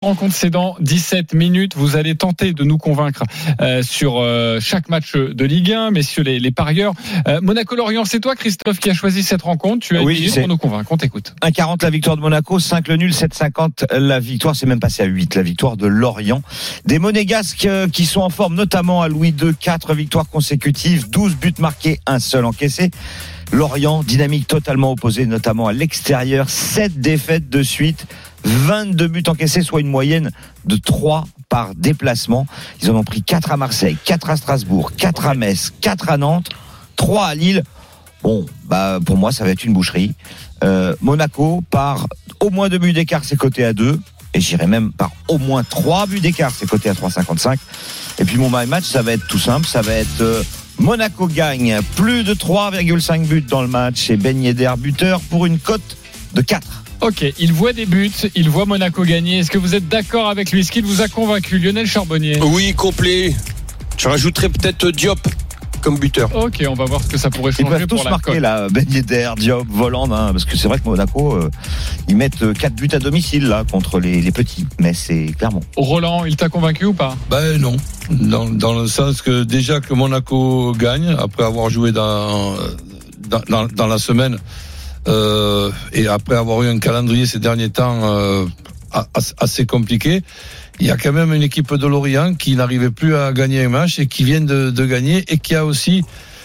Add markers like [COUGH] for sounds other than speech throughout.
Rencontre, c'est dans 17 minutes. Vous allez tenter de nous convaincre euh, sur euh, chaque match de Ligue 1, messieurs les, les parieurs. Euh, Monaco-Lorient, c'est toi, Christophe, qui a choisi cette rencontre. Tu as Oui, une pour nous convaincre. On t'écoute. 1,40 la victoire de Monaco, 5 le nul, 7,50 la victoire. C'est même passé à 8 la victoire de Lorient. Des Monégasques euh, qui sont en forme, notamment à Louis II, 4 victoires consécutives, 12 buts marqués, un seul encaissé. Lorient, dynamique totalement opposée, notamment à l'extérieur, 7 défaites de suite, 22 buts encaissés, soit une moyenne de 3 par déplacement. Ils en ont pris 4 à Marseille, 4 à Strasbourg, 4 à Metz, 4 à Nantes, 3 à Lille. Bon, bah pour moi, ça va être une boucherie. Euh, Monaco par au moins deux buts d'écart, c'est coté à 2. Et j'irai même par au moins trois buts d'écart, c'est coté à 3,55. Et puis mon my match, ça va être tout simple, ça va être euh, Monaco gagne plus de 3,5 buts dans le match et Ben Yedder buteur pour une cote de 4. Ok, il voit des buts, il voit Monaco gagner. Est-ce que vous êtes d'accord avec lui? Est-ce qu'il vous a convaincu? Lionel Charbonnier Oui, complet. Je rajouterais peut-être Diop comme buteur. Ok, on va voir ce que ça pourrait Ils changer pour tous la marquer là, Ben Yedder, Diop, Voland, hein, parce que c'est vrai que Monaco, euh, ils mettent 4 buts à domicile là contre les, les petits. Mais c'est clairement. Roland, il t'a convaincu ou pas? Ben non, dans, dans le sens que déjà que Monaco gagne après avoir joué dans dans, dans, dans la semaine euh, et après avoir eu un calendrier ces derniers temps euh, as- assez compliqué, il y a quand même une équipe de Lorient qui n'arrivait plus à gagner un match et qui vient de, gagner et qui a aussi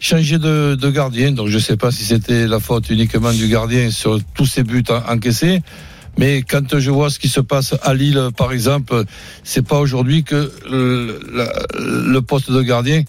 changé de, gardien. Donc je ne sais pas si c'était la faute uniquement du gardien sur tous ces buts en- encaissés. Mais quand je vois ce qui se passe à Lille, par exemple, c'est pas aujourd'hui que le poste de gardien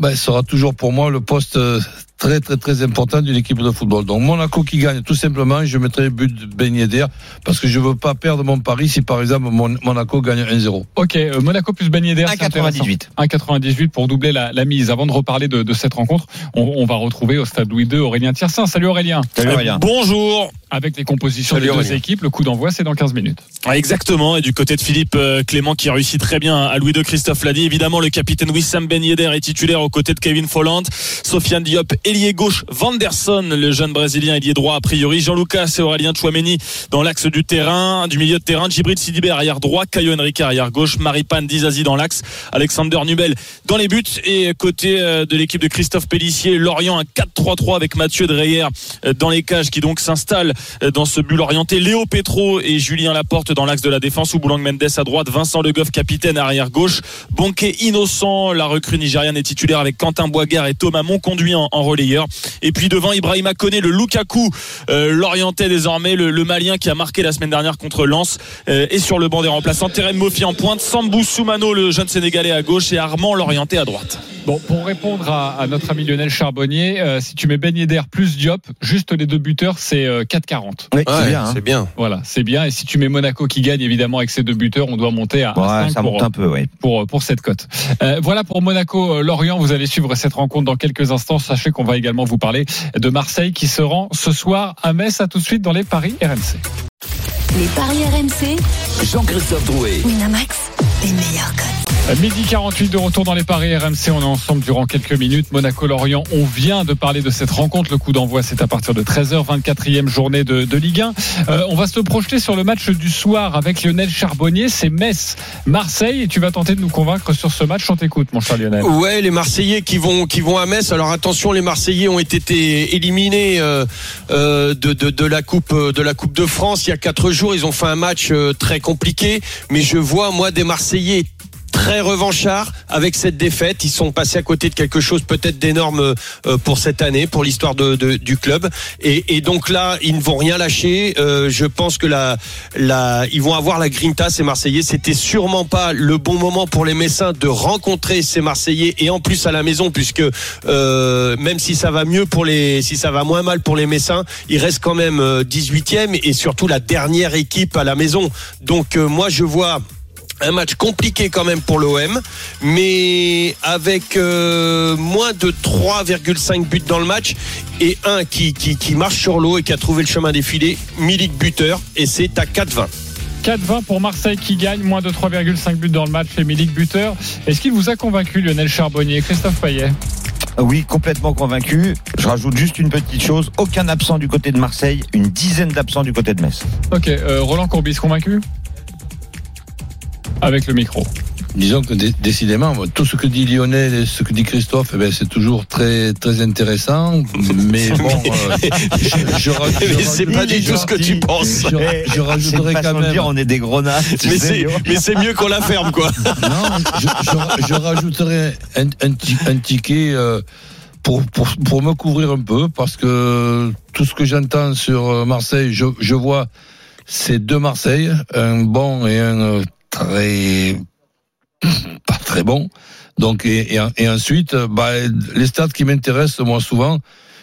ben, sera toujours pour moi le poste euh, très très très important d'une équipe de football. Donc Monaco qui gagne, tout simplement, je mettrai le but de Ben Yedder parce que je veux pas perdre mon pari si par exemple Mon- Monaco gagne 1-0. Ok, euh, Monaco plus Ben Yedder, c'est intéressant. 1,98. 1,98 pour doubler la, la mise. Avant de reparler de, de cette rencontre, on, on va retrouver au stade Louis II Aurélien Tiersin. Salut Aurélien. Salut Aurélien. Bonjour. Avec les compositions Salut des deux équipes, le coup d'envoi c'est dans 15 minutes. Ah, Exactement. Et du côté de Philippe euh, Clément qui réussit très bien à Louis de Christophe l'a dit. Évidemment, le capitaine Wissam Ben Yedder est titulaire aux côtés de Kevin Folland. Sofiane Diop, ailier gauche. Vanderson, le jeune brésilien, ailier droit a priori. Jean-Lucas et Aurélien Chouameni dans l'axe du terrain, du milieu de terrain. Djibril Sidibé arrière droit. Caio Henrique arrière gauche. Maripane Dizazi dans l'axe. Alexander Nubel dans les buts. Et côté euh, de l'équipe de Christophe Pellissier, Lorient un 4-3-3 avec Mathieu Dreyer euh, dans les cages qui donc s'installe dans ce but orienté. Léo Petro et Julien Laporte dans l'axe de la défense ou Boulang Mendes à droite. Vincent Le Goff, capitaine arrière gauche. Bonquet innocent, la recrue nigériane est titulaire avec Quentin Boigard et Thomas Monconduit en, en relayeur. Et puis devant Ibrahima Koné, le Lukaku, euh, désormais, le, le malien qui a marqué la semaine dernière contre Lens euh, et sur le banc des remplaçants. Terem Mofi en pointe, Sambou Soumano, le jeune sénégalais à gauche et Armand l'orienté à droite. Bon, pour répondre à, à notre ami Lionel Charbonnier, euh, si tu mets Ben Yedder plus Diop, juste les deux buteurs, c'est euh, 4,40. Oui, c'est Ouais, bien. hein. c'est bien. Voilà, c'est bien. Et si tu mets Monaco qui gagne, évidemment, avec ses deux buteurs, on doit monter à, à Ouais, 5 ça pour, monte un peu, oui. pour, pour cette cote. Euh, voilà pour Monaco euh, Lorient. Vous allez suivre cette rencontre dans quelques instants. Sachez qu'on va également vous parler de Marseille qui se rend ce soir à Metz. À tout de suite dans les paris RMC. Les paris RMC, Jean-Christophe Drouet. Winamax, les meilleurs codes. Euh, Midi 48 de retour dans les paris RMC. On est ensemble durant quelques minutes. Monaco-Lorient, on vient de parler de cette rencontre. Le coup d'envoi, c'est à partir de 13h, 24e journée de, Ligue 1. Euh, on va se projeter sur le match du soir avec Lionel Charbonnier. C'est Metz-Marseille. Et tu vas tenter de nous convaincre sur ce match. On t'écoute, mon cher Lionel. Ouais, les Marseillais qui vont qui vont à Metz. Alors attention, les Marseillais ont été éliminés euh, de, de la coupe de la coupe de France il y a quatre jours. Ils ont fait un match très compliqué, mais je vois moi des Marseillais très revanchards avec cette défaite. Ils sont passés à côté de quelque chose peut-être d'énorme euh, pour cette année, pour l'histoire de, de- du club. Et, et donc là, ils ne vont rien lâcher. Euh, je pense que la, la, ils vont avoir la grinta, ces Marseillais. C'était sûrement pas le bon moment pour les Messins de rencontrer ces Marseillais et en plus à la maison, puisque euh, même si ça va mieux pour les, si ça va moins mal pour les Messins, ils restent quand même euh, 18e et surtout la dernière équipe à la maison. Donc euh, moi, je vois un match compliqué quand même pour l'OM, mais avec euh, moins de 3,5 buts dans le match et un qui, qui, qui marche sur l'eau et qui a trouvé le chemin des filets, Milik buteur, et c'est à 4,20. 4-20 pour Marseille qui gagne, moins de 3,5 buts dans le match. Émilie buteur. Est-ce qu'il vous a convaincu, Lionel Charbonnier? Christophe Payet Oui, complètement convaincu. Je rajoute juste une petite chose. Aucun absent du côté de Marseille, une dizaine d'absents du côté de Metz. Ok, euh, Roland Courbis convaincu? Avec le micro. Disons que dé- décidément, tout ce que dit Lionel et ce que dit Christophe, eh ben, c'est toujours très très intéressant. Mais [LAUGHS] bon, euh, je, je, c'est pas du tout ce que tu penses. Je, je C'est rajouterai une façon quand même. dire, on est des grenades. Mais c'est, mieux qu'on la ferme, quoi. [LAUGHS] Non, je, je- je rajouterai un, un ti- un ticket euh, pour, pour, pour me couvrir un peu, parce que tout ce que j'entends sur euh, Marseille, je, je vois c'est deux Marseille, un bon et un euh, très pas très bon. Donc et, et, ensuite, bah, les stats qui m'intéressent moi souvent,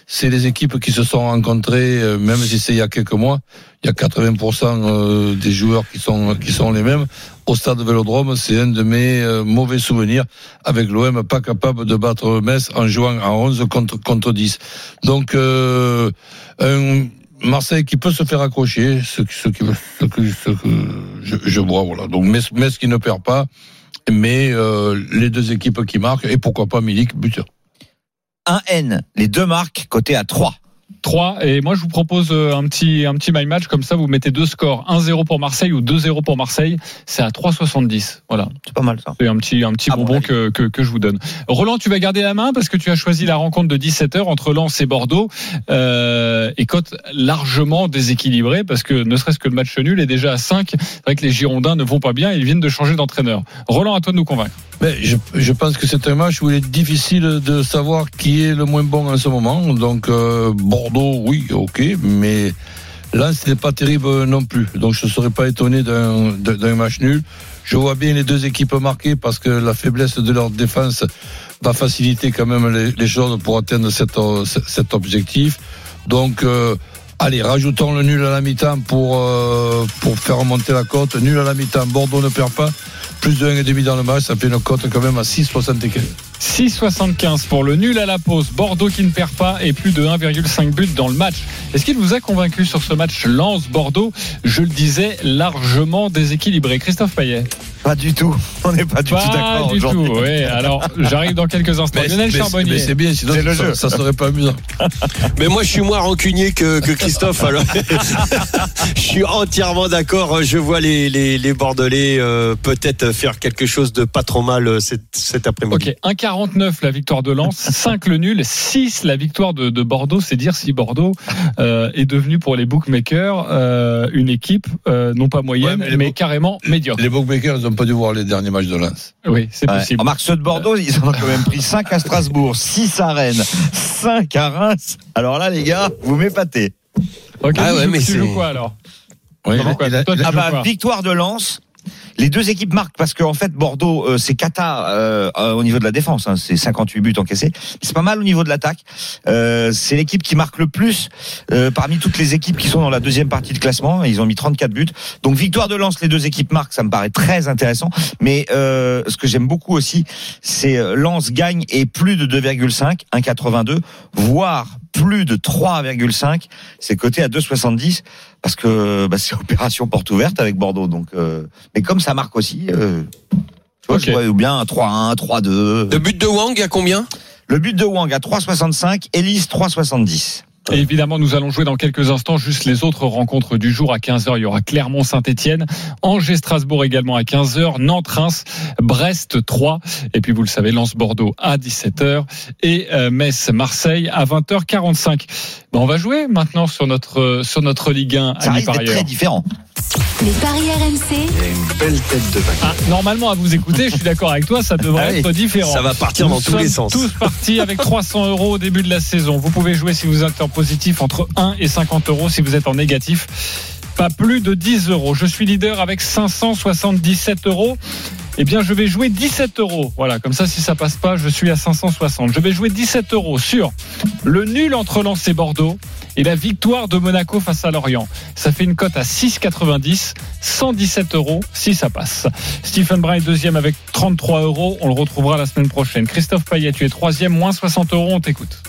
c'est les équipes qui se sont rencontrées, euh, même si c'est il y a quelques mois, il y a 80% euh, des joueurs qui sont qui sont les mêmes. Au stade Vélodrome, c'est un de mes euh, mauvais souvenirs avec l'OM pas capable de battre Metz en jouant en 11 contre contre 10. Donc un Marseille qui peut se faire accrocher, ce, que, je, vois, voilà. Donc Metz, qui ne perd pas, mais euh, les deux équipes qui marquent, et pourquoi pas Milik, buteur. Un N, les deux marques, côté à 3. 3 et moi je vous propose euh, un petit un petit my match. Comme ça vous mettez deux scores. 1-0 pour Marseille ou 2-0 pour Marseille. C'est à 3,70 voilà. C'est pas mal ça. c'est un petit un petit Ah, bon, bonbon que, que que je vous donne. Roland tu vas garder la main parce que tu as choisi la rencontre de 17h entre Lens et Bordeaux. Euh, et cote largement déséquilibrée parce que ne serait-ce que le match nul est déjà à 5 c'est vrai que les Girondins ne vont pas bien. Ils viennent de changer d'entraîneur. Roland à toi de nous convaincre. Mais je, je pense que c'est un match où il est difficile de savoir qui est le moins bon en ce moment. Donc euh, Bordeaux, oui, ok, mais là c'était pas terrible non plus. Donc je ne serais pas étonné d'un match nul. Je vois bien les deux équipes marquer parce que la faiblesse de leur défense va faciliter quand même les, choses pour atteindre cet, cet objectif. Donc euh, Allez, rajoutons le nul à la mi-temps pour, euh, pour faire remonter la cote. Nul à la mi-temps, Bordeaux ne perd pas. Plus de 1,5 dans le match, ça fait une cote quand même à 6,75. 6,75 pour le nul à la pause. Bordeaux qui ne perd pas et plus de 1,5 but dans le match. Est-ce qu'il vous a convaincu sur ce match Lens-Bordeaux Je le disais, largement déséquilibré. Christophe Payet Pas du tout. [LAUGHS] On n'est pas du tout Pas d'accord du tout. Oui. Alors, j'arrive dans quelques instants. Mais, Lionel mais- Charbonnier. mais c'est bien, sinon C'est le ça, jeu. ça serait pas amusant. [LAUGHS] Mais moi, je suis moins rancunier que, que Christophe. Alors, [LAUGHS] je suis entièrement d'accord. Je vois les, les, les Bordelais euh, peut-être faire quelque chose de pas trop mal euh, cet, cet après-midi. Ok, 1,49 la victoire de Lens, 5 le nul, 6 la victoire de, de Bordeaux. C'est dire si Bordeaux euh, est devenu pour les bookmakers euh, une équipe euh, non pas moyenne, Ouais, mais, mais les book- carrément médiocre. Les bookmakers, n'ont pas dû voir les derniers matchs de Lens. Oui, c'est Ouais. possible. Remarque, ceux de Bordeaux, ils en ont quand même pris 5 à Strasbourg, 6 à Rennes, 5 à Reims. Alors là, les gars, vous m'épatez. Ok, Ah ouais, mais tu c'est- joues quoi alors? Oui, Comment quoi il a- Toi, tu Ah bah, victoire de Lens. Les deux équipes marquent parce qu'en fait Bordeaux euh, c'est cata euh, euh, au niveau de la défense, hein, c'est 58 buts encaissés. C'est pas mal au niveau de l'attaque. Euh, c'est l'équipe qui marque le plus parmi toutes les équipes qui sont dans la deuxième partie de classement. Ils ont mis 34 buts. Donc victoire de Lens, les deux équipes marquent, ça me paraît très intéressant. Mais ce que j'aime beaucoup aussi, c'est Lens gagne et plus de 2,5, 1,82, voire plus de 3,5. C'est coté à 2,70 parce que bah, c'est opération porte ouverte avec Bordeaux. Donc, euh, mais comme ça marque aussi, euh, tu vois, je vois bien un 3-1, 3-2. Le but de Wang, à combien? Le but de Wang à 3,65, Elise 3,70. Et évidemment, nous allons jouer dans quelques instants juste les autres rencontres du jour à 15h. Il y aura Clermont-Saint-Etienne, Angers-Strasbourg également à 15h, Nantes-Reims, Brest 3. Et puis vous le savez, Lens-Bordeaux à 17h et euh, Metz-Marseille à 20h45. Ben, on va jouer maintenant sur notre, sur notre Ligue 1 Ça à risque d'être très différent. Les paris RMC, Ah, normalement, à vous écouter, je suis d'accord avec toi, ça [LAUGHS] devrait Ah oui. être différent. Ça va partir Nous dans tous les sens. tous partis avec 300 euros au début de la saison. Vous pouvez jouer si vous êtes en positif entre 1 et 50 euros. Si vous êtes en négatif, pas plus de 10 euros. Je suis leader avec 577 euros. Eh bien, je vais jouer 17 euros. Voilà, comme ça, si ça passe pas, je suis à 560. Je vais jouer 17 euros sur le nul entre Lens et Bordeaux et la victoire de Monaco face à Lorient. Ça fait une cote à 6,90, 117 euros si ça passe. Stephen Brun est deuxième avec 33 euros. On le retrouvera la semaine prochaine. Christophe Payet, tu es troisième, moins 60 euros. On t'écoute.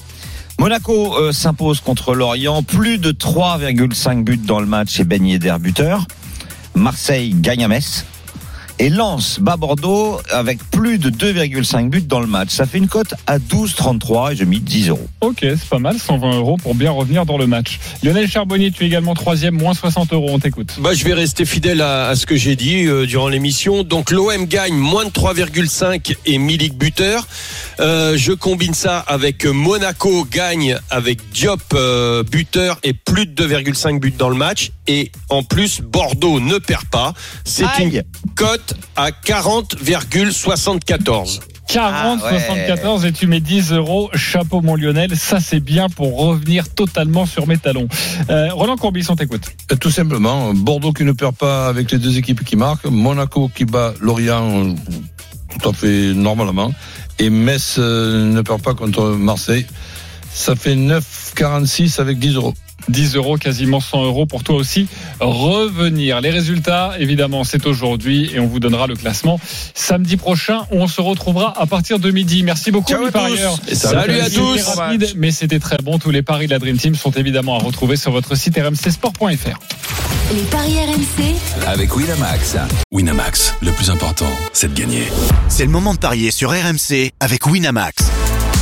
Monaco euh, s'impose contre Lorient, plus de 3,5 buts dans le match et Ben Yedder buteur. Marseille gagne à Metz. Et Lens bat Bordeaux avec plus de 2,5 buts dans le match. Ça fait une cote à 12,33 et j'ai mis 10 euros. Ok, c'est pas mal, 120 euros pour bien revenir dans le match. Lionel Charbonnier, tu es également troisième, moins 60 euros, on t'écoute. Bah, je vais rester fidèle à, à ce que j'ai dit euh, durant l'émission. Donc l'OM gagne moins de 3,5 et Milik buteur. Euh, je combine ça avec Monaco gagne avec Diop euh, buteur et plus de 2,5 buts dans le match. Et en plus, Bordeaux ne perd pas. C'est une cote à 40,74. 40, Ah ouais. 74 et tu mets 10 euros. Chapeau mon Lionel, ça c'est bien pour revenir totalement sur mes talons. Euh, Roland Courbis, on t'écoute. Et Tout simplement, Bordeaux qui ne perd pas avec les deux équipes qui marquent, Monaco qui bat Lorient euh, tout à fait normalement, et Metz euh, ne perd pas contre Marseille. Ça fait 9,46 avec 10 euros. 10 euros, quasiment 100 euros pour toi aussi. Revenir. Les résultats, évidemment, c'est aujourd'hui et on vous donnera le classement samedi prochain où on se retrouvera à partir de midi. Merci beaucoup, Ciao. Salut à tous. rapide, mais c'était très bon. Tous les paris de la Dream Team sont évidemment à retrouver sur votre site rmcsport.fr. Les paris RMC, Avec Winamax. Winamax, le plus important, c'est de gagner. C'est le moment de parier sur RMC avec Winamax.